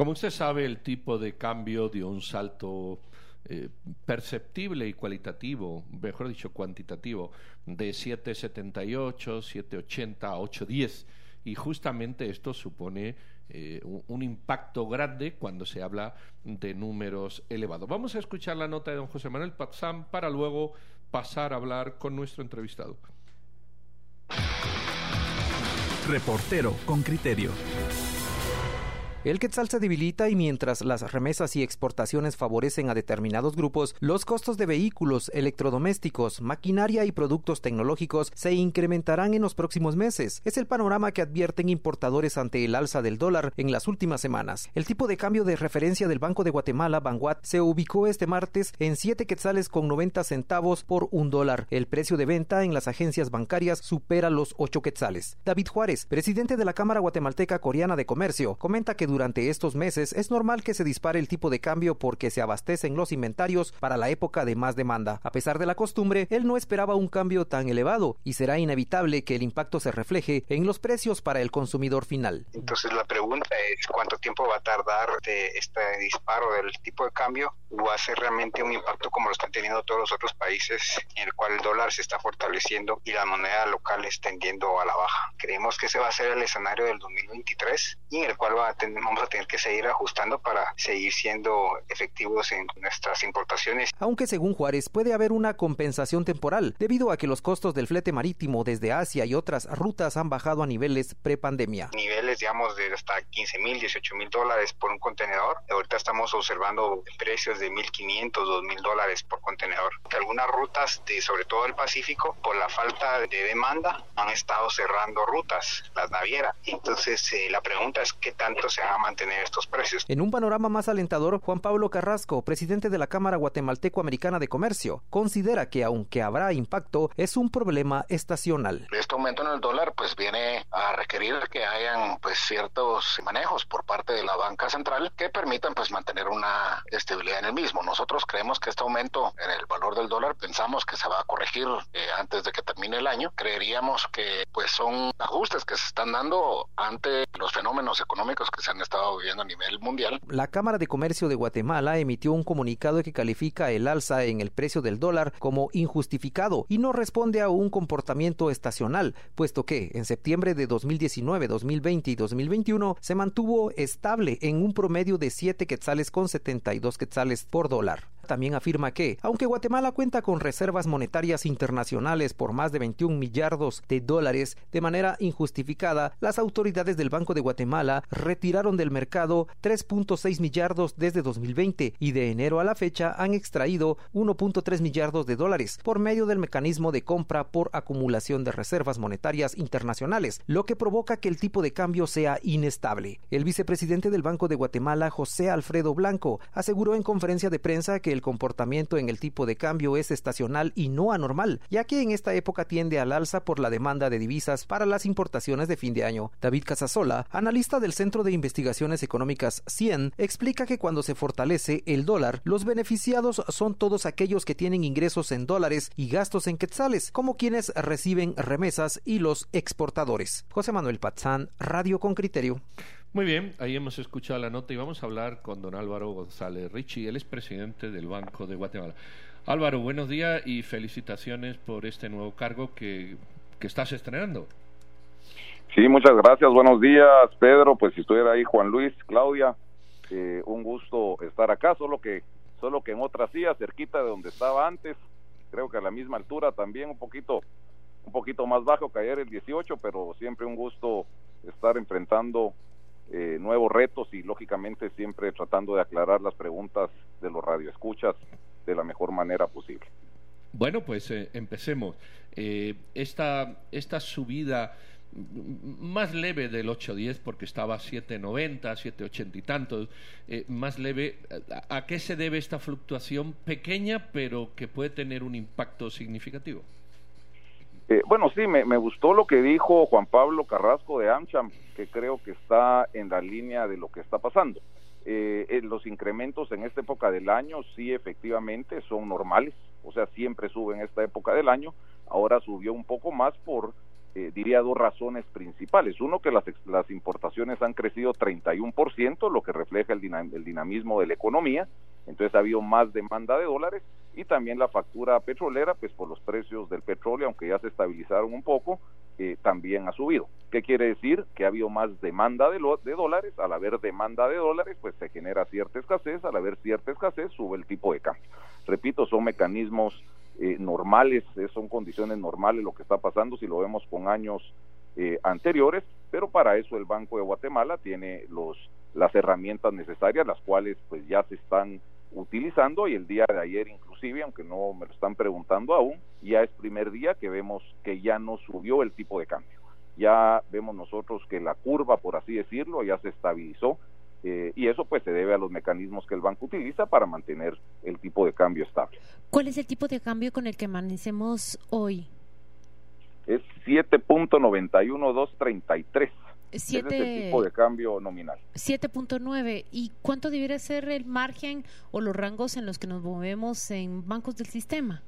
Como usted sabe, el tipo de cambio dio un salto eh, perceptible y cualitativo, mejor dicho, cuantitativo, de 7,78, 7,80 a 8,10. Y justamente esto supone eh, un, impacto grande cuando se habla de números elevados. Vamos a escuchar la nota de don José Manuel Patzán para luego pasar a hablar con nuestro entrevistado. Reportero con criterio. El quetzal se debilita y mientras las remesas y exportaciones favorecen a determinados grupos, los costos de vehículos, electrodomésticos, maquinaria y productos tecnológicos se incrementarán en los próximos meses. Es el panorama que advierten importadores ante el alza del dólar en las últimas semanas. El tipo de cambio de referencia del Banco de Guatemala, Banguat, se ubicó este martes en 7 quetzales con 90 centavos por un dólar. El precio de venta en las agencias bancarias supera los 8 quetzales. David Juárez, presidente de la Cámara Guatemalteca Coreana de Comercio, comenta que durante estos meses es normal que se dispare el tipo de cambio porque se abastecen los inventarios para la época de más demanda. A pesar de la costumbre, él no esperaba un cambio tan elevado y será inevitable que el impacto se refleje en los precios para el consumidor final. Entonces la pregunta es cuánto tiempo va a tardar este disparo del tipo de cambio va a ser realmente un impacto como lo están teniendo todos los otros países en el cual el dólar se está fortaleciendo y la moneda local está tendiendo a la baja. Creemos que ese va a ser el escenario del 2023 y en el cual va a tener vamos a tener que seguir ajustando para seguir siendo efectivos en nuestras importaciones. Aunque según Juárez puede haber una compensación temporal debido a que los costos del flete marítimo desde Asia y otras rutas han bajado a niveles prepandemia. Niveles, digamos, de hasta 15 mil, 18 mil dólares por un contenedor. Ahorita estamos observando precios de 1.500, 2.000 dólares por contenedor. Algunas rutas, de, sobre todo el Pacífico, por la falta de demanda, han estado cerrando rutas, las navieras. Entonces, eh, la pregunta es qué tanto se a mantener estos precios. En un panorama más alentador, Juan Pablo Carrasco, presidente de la Cámara Guatemalteco-Americana de Comercio, considera que aunque habrá impacto, es un problema estacional. Este aumento en el dólar pues viene a requerir que hayan pues ciertos manejos por parte de la banca central que permitan pues mantener una estabilidad en el mismo. Nosotros creemos que este aumento en el valor del dólar pensamos que se va a corregir eh, antes de que termine el año. Creeríamos que pues son ajustes que se están dando ante los fenómenos económicos que se han estado viviendo a nivel mundial. La Cámara de Comercio de Guatemala emitió un comunicado que califica el alza en el precio del dólar como injustificado y no responde a un comportamiento estacional, puesto que en septiembre de 2019, 2020 y 2021 se mantuvo estable en un promedio de 7 quetzales con 72 quetzales por dólar también afirma que, aunque Guatemala cuenta con reservas monetarias internacionales por más de 21 millardos de dólares de manera injustificada, las autoridades del Banco de Guatemala retiraron del mercado 3.6 millardos desde 2020 y de enero a la fecha han extraído 1.3 millardos de dólares por medio del mecanismo de compra por acumulación de reservas monetarias internacionales, lo que provoca que el tipo de cambio sea inestable. El vicepresidente del Banco de Guatemala, José Alfredo Blanco, aseguró en conferencia de prensa que el comportamiento en el tipo de cambio es estacional y no anormal, ya que en esta época tiende al alza por la demanda de divisas para las importaciones de fin de año. David Casasola, analista del Centro de Investigaciones Económicas CIEN, explica que cuando se fortalece el dólar, los beneficiados son todos aquellos que tienen ingresos en dólares y gastos en quetzales, como quienes reciben remesas y los exportadores. José Manuel Patzán, Radio con Criterio. Muy bien, ahí hemos escuchado la nota y vamos a hablar con don Álvaro González Richie, él es presidente del Banco de Guatemala. Álvaro, buenos días y felicitaciones por este nuevo cargo que, que estás estrenando. Sí, muchas gracias, buenos días Pedro, pues si estuviera ahí Juan Luis, Claudia, eh, un gusto estar acá, solo que, solo que en otra silla, cerquita de donde estaba antes, creo que a la misma altura también, un poquito, un poquito más bajo que ayer el 18, pero siempre un gusto estar enfrentando eh, nuevos retos y lógicamente siempre tratando de aclarar las preguntas de los radioescuchas de la mejor manera posible. Bueno, pues eh, empecemos. Eh, esta, esta subida más leve del 8.10 porque estaba a 7.90, 7.80 y tantos, más leve. ¿A qué se debe esta fluctuación pequeña pero que puede tener un impacto significativo? Eh, bueno, sí, me, gustó lo que dijo Juan Pablo Carrasco de AmCham, que creo que está en la línea de lo que está pasando. Eh, los incrementos en esta época del año sí efectivamente son normales, o sea, siempre suben en esta época del año, ahora subió un poco más por eh, diría dos razones principales. Uno, que las, las importaciones han crecido 31%, lo que refleja el, el dinamismo de la economía, entonces ha habido más demanda de dólares y también la factura petrolera, pues por los precios del petróleo, aunque ya se estabilizaron un poco, eh, también ha subido. ¿Qué quiere decir? Que ha habido más demanda de, de dólares, al haber demanda de dólares, pues se genera cierta escasez, al haber cierta escasez sube el tipo de cambio. Repito, son mecanismos eh, normales, eh, son condiciones normales lo que está pasando si lo vemos con años eh, anteriores, pero para eso el Banco de Guatemala tiene los las herramientas necesarias, las cuales pues ya se están utilizando y el día de ayer inclusive, aunque no me lo están preguntando aún, ya es primer día que vemos que ya no subió el tipo de cambio. Ya vemos nosotros que la curva, por así decirlo, ya se estabilizó eh, y eso pues se debe a los mecanismos que el banco utiliza para mantener el tipo de cambio estable. ¿Cuál es el tipo de cambio con el que amanecemos hoy? Es 7.91233. Siete... es el tipo de cambio nominal. 7.9. ¿Y cuánto debería ser el margen o los rangos en los que nos movemos en bancos del sistema?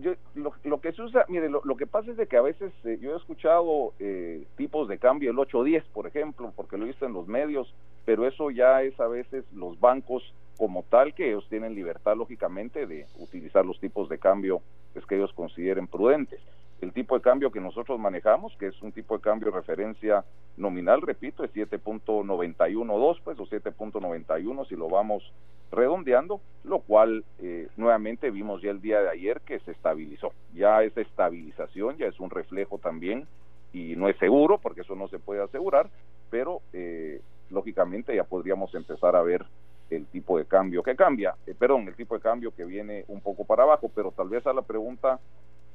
Yo, lo, que se usa, mire, lo, que pasa es de que a veces eh, yo he escuchado eh, tipos de cambio, el 810, por ejemplo, porque lo he visto en los medios, pero eso ya es a veces los bancos como tal, que ellos tienen libertad, lógicamente, de utilizar los tipos de cambio pues, que ellos consideren prudentes el tipo de cambio que nosotros manejamos, que es un tipo de cambio de referencia nominal, repito, es 7.912, pues, o 7.91 si lo vamos redondeando, lo cual eh, nuevamente vimos ya el día de ayer que se estabilizó. Ya esa estabilización ya es un reflejo también, y no es seguro, porque eso no se puede asegurar, pero eh, lógicamente ya podríamos empezar a ver el tipo de cambio que cambia, eh, perdón, el tipo de cambio que viene un poco para abajo, pero tal vez a la pregunta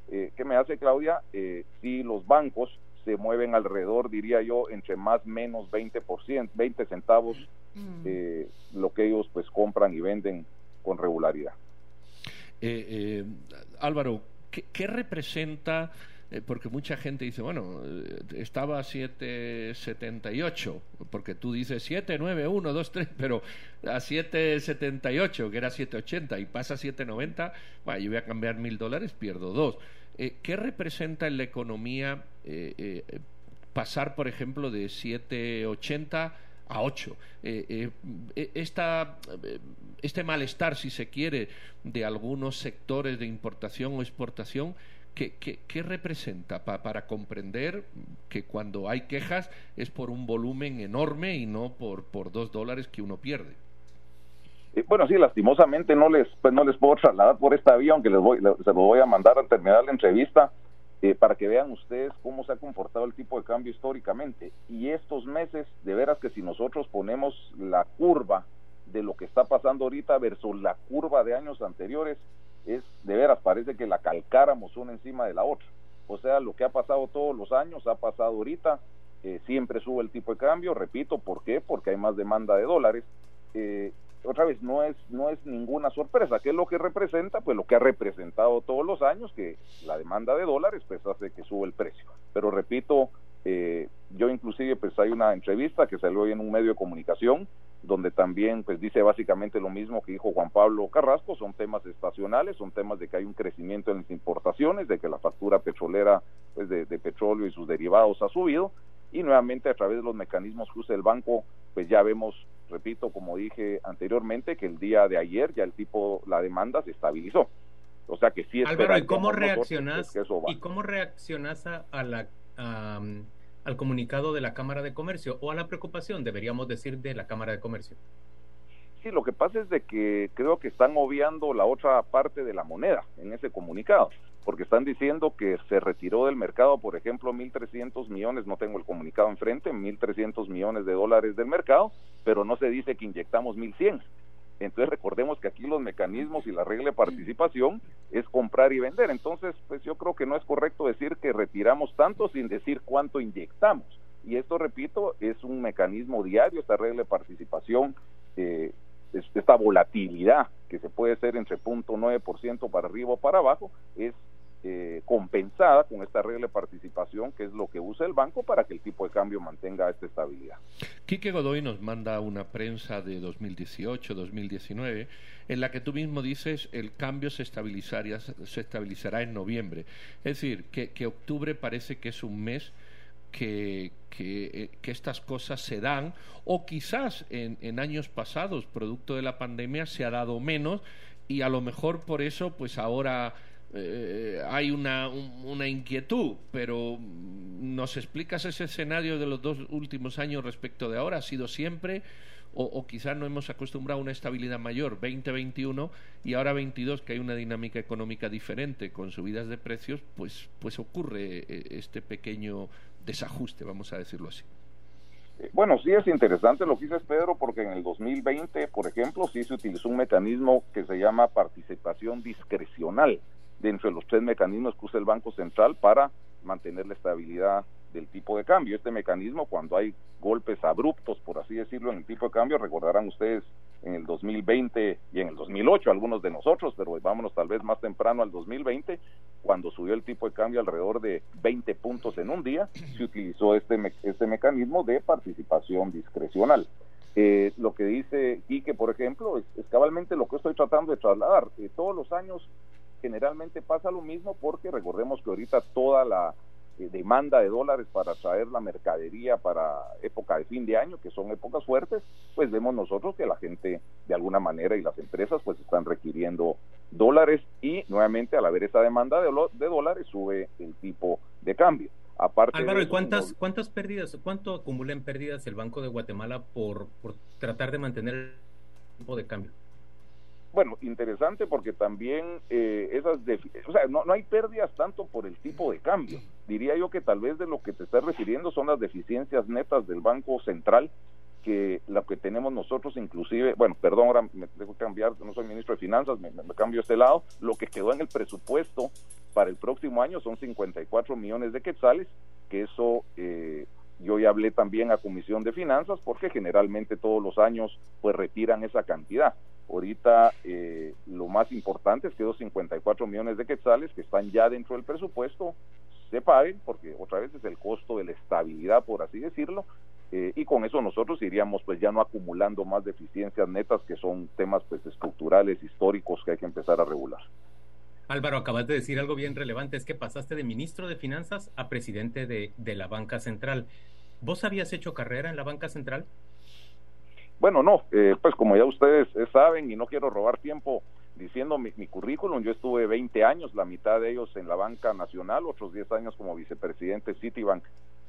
eh, que me hace Claudia, eh, si los bancos se mueven alrededor, diría yo, entre más menos 20%, 20 centavos, mm. eh, lo que ellos pues compran y venden con regularidad. Eh, Álvaro, ¿qué, representa? porque mucha gente dice, bueno, estaba a 778, porque tú dices 7, 9, 1, 2, 3, pero a 778, que era 780, y pasa a 790, bueno, yo voy a cambiar mil dólares, pierdo dos. Eh, ¿Qué representa en la economía eh, eh, pasar, por ejemplo, de 7,80 a 8? Esta, este malestar, si se quiere, de algunos sectores de importación o exportación, ¿Qué, representa para comprender que cuando hay quejas es por un volumen enorme y no por, por dos dólares que uno pierde? Bueno, sí, lastimosamente no les, pues no les puedo trasladar por esta vía, aunque les voy, se lo voy a mandar al terminar la entrevista, eh, para que vean ustedes cómo se ha comportado el tipo de cambio históricamente. Y estos meses, de veras que si nosotros ponemos la curva de lo que está pasando ahorita versus la curva de años anteriores, es de veras, parece que la calcáramos una encima de la otra. O sea, lo que ha pasado todos los años, ha pasado ahorita, eh, siempre sube el tipo de cambio, repito, ¿por qué? Porque hay más demanda de dólares. Eh, otra vez no es no es ninguna sorpresa. Qué es lo que representa pues lo que ha representado todos los años que la demanda de dólares pues hace que sube el precio. Pero repito eh, yo inclusive pues hay una entrevista que salió hoy en un medio de comunicación donde también pues dice básicamente lo mismo que dijo Juan Pablo Carrasco son temas estacionales son temas de que hay un crecimiento en las importaciones de que la factura petrolera pues de, de petróleo y sus derivados ha subido. Y nuevamente a través de los mecanismos que usa el banco pues ya vemos repito, como dije anteriormente, que el día de ayer ya el tipo, la demanda se estabilizó. O sea que sí es Álvaro, ¿y cómo reaccionas? ¿Y cómo reaccionas a, la, al comunicado de la Cámara de Comercio o a la preocupación, deberíamos decir, de la Cámara de Comercio? Sí, lo que pasa es de que creo que están obviando la otra parte de la moneda en ese comunicado porque están diciendo que se retiró del mercado, por ejemplo, 1.300 millones, no tengo el comunicado enfrente, 1.300 millones de dólares del mercado, pero no se dice que inyectamos 1.100. Entonces recordemos que aquí los mecanismos y la regla de participación es comprar y vender. Entonces, pues yo creo que no es correcto decir que retiramos tanto sin decir cuánto inyectamos. Y esto, repito, es un mecanismo diario, esta regla de participación eh, esta volatilidad que se puede ser entre 0.9% para arriba o para abajo es eh, compensada con esta regla de participación, que es lo que usa el banco para que el tipo de cambio mantenga esta estabilidad. Quique Godoy nos manda una prensa de 2018-2019 en la que tú mismo dices el cambio se estabilizará, se estabilizará en noviembre. Es decir, que, octubre parece que es un mes que, eh, que, estas cosas se dan o quizás en, años pasados, producto de la pandemia, se ha dado menos y a lo mejor por eso, pues ahora eh, hay una, una inquietud, pero ¿nos explicas ese escenario de los dos últimos años respecto de ahora? ¿Ha sido siempre? O, o, quizás no hemos acostumbrado a una estabilidad mayor, 2021 y ahora 22, que hay una dinámica económica diferente con subidas de precios, pues, pues ocurre eh, este pequeño desajuste, vamos a decirlo así. Eh, bueno, sí es interesante lo que dices, Pedro, porque en el 2020, por ejemplo, sí se utilizó un mecanismo que se llama participación discrecional dentro de los tres mecanismos que usa el Banco Central para mantener la estabilidad del tipo de cambio. Este mecanismo, cuando hay golpes abruptos, por así decirlo, en el tipo de cambio, recordarán ustedes en el 2020 y en el 2008, algunos de nosotros, pero vámonos tal vez más temprano al 2020, cuando subió el tipo de cambio alrededor de 20 puntos en un día, se utilizó este, este mecanismo de participación discrecional. Eh, lo que dice Quique, por ejemplo, es, cabalmente lo que estoy tratando de trasladar. Eh, todos los años generalmente pasa lo mismo porque recordemos que ahorita toda la eh, demanda de dólares para traer la mercadería para época de fin de año, que son épocas fuertes, pues vemos nosotros que la gente de alguna manera y las empresas pues están requiriendo dólares y nuevamente al haber esa demanda de, de dólares sube el tipo de cambio. Aparte Álvaro, ¿y cuántas, cuántas pérdidas, cuánto acumula en pérdidas el Banco de Guatemala por, por tratar de mantener el tipo de cambio? Bueno, interesante porque también eh, esas, o sea, no, no hay pérdidas tanto por el tipo de cambio. Diría yo que tal vez de lo que te estás refiriendo son las deficiencias netas del Banco Central, que lo que tenemos nosotros inclusive, bueno, perdón, ahora me dejo cambiar, no soy ministro de Finanzas, me, cambio este lado, lo que quedó en el presupuesto para el próximo año son 54 millones de quetzales, que eso eh, yo ya hablé también a Comisión de Finanzas porque generalmente todos los años pues retiran esa cantidad. Ahorita eh, lo más importante es que esos 54 millones de quetzales que están ya dentro del presupuesto se paguen porque otra vez es el costo de la estabilidad por así decirlo eh, y con eso nosotros iríamos pues ya no acumulando más deficiencias netas que son temas pues estructurales históricos que hay que empezar a regular. Álvaro, acabas de decir algo bien relevante, es que pasaste de ministro de Finanzas a presidente de, de la Banca Central. ¿Vos habías hecho carrera en la Banca Central? Bueno, no, eh, pues como ya ustedes eh, saben y no quiero robar tiempo diciendo mi, mi, currículum, yo estuve 20 años, la mitad de ellos en la banca nacional, otros 10 años como vicepresidente Citibank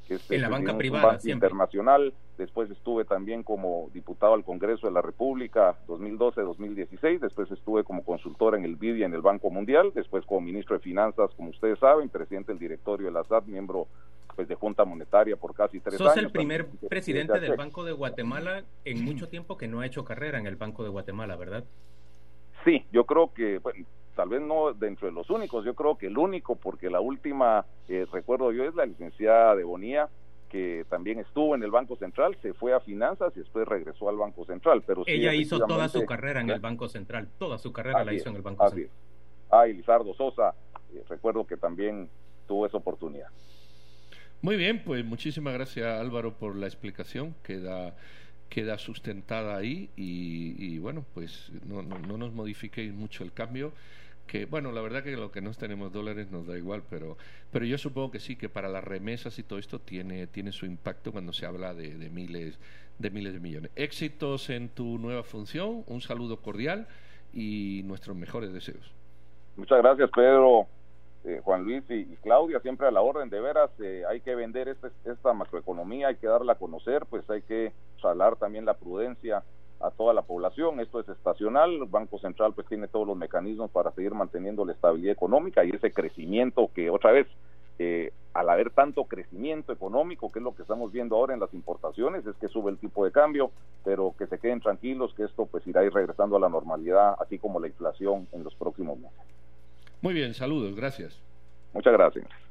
que es en la banca privada internacional. Después estuve también como diputado al Congreso de la República 2012-2016. Después estuve como consultor en el BID y en el Banco Mundial. Después como ministro de Finanzas, como ustedes saben, presidente del directorio de la SAT, miembro pues de Junta Monetaria por casi tres años. Sos el primer presidente del Banco de Guatemala en mucho tiempo que no ha hecho carrera en el Banco de Guatemala, ¿verdad? Sí, yo creo que, bueno, tal vez no dentro de los únicos, yo creo que el único, porque la última, eh, recuerdo yo, es la licenciada de Bonía, que también estuvo en el Banco Central, se fue a finanzas y después regresó al Banco Central. Pero Ella hizo toda su carrera en el Banco Central, toda su carrera la hizo en el Banco Central. Ah, y Lizardo Sosa, eh, recuerdo que también tuvo esa oportunidad. Muy bien, pues muchísimas gracias Álvaro por la explicación. Queda queda sustentada ahí y, bueno, pues no, no, no, nos modifiquéis mucho el cambio. Que bueno, la verdad que lo que no tenemos dólares nos da igual, pero, pero yo supongo que sí, que para las remesas y todo esto tiene, tiene su impacto cuando se habla de, de miles, de miles de millones. Éxitos en tu nueva función, un saludo cordial y nuestros mejores deseos. Muchas gracias, Pedro. Eh, Juan Luis y, Claudia, siempre a la orden, de veras, eh, hay que vender este, esta macroeconomía, hay que darla a conocer, pues hay que salar también la prudencia a toda la población, esto es estacional, el Banco Central pues tiene todos los mecanismos para seguir manteniendo la estabilidad económica y ese crecimiento que otra vez, eh, al haber tanto crecimiento económico, que es lo que estamos viendo ahora en las importaciones, es que sube el tipo de cambio, pero que se queden tranquilos que esto pues irá ir regresando a la normalidad, así como la inflación en los próximos meses. Muy bien, saludos, gracias. Muchas gracias.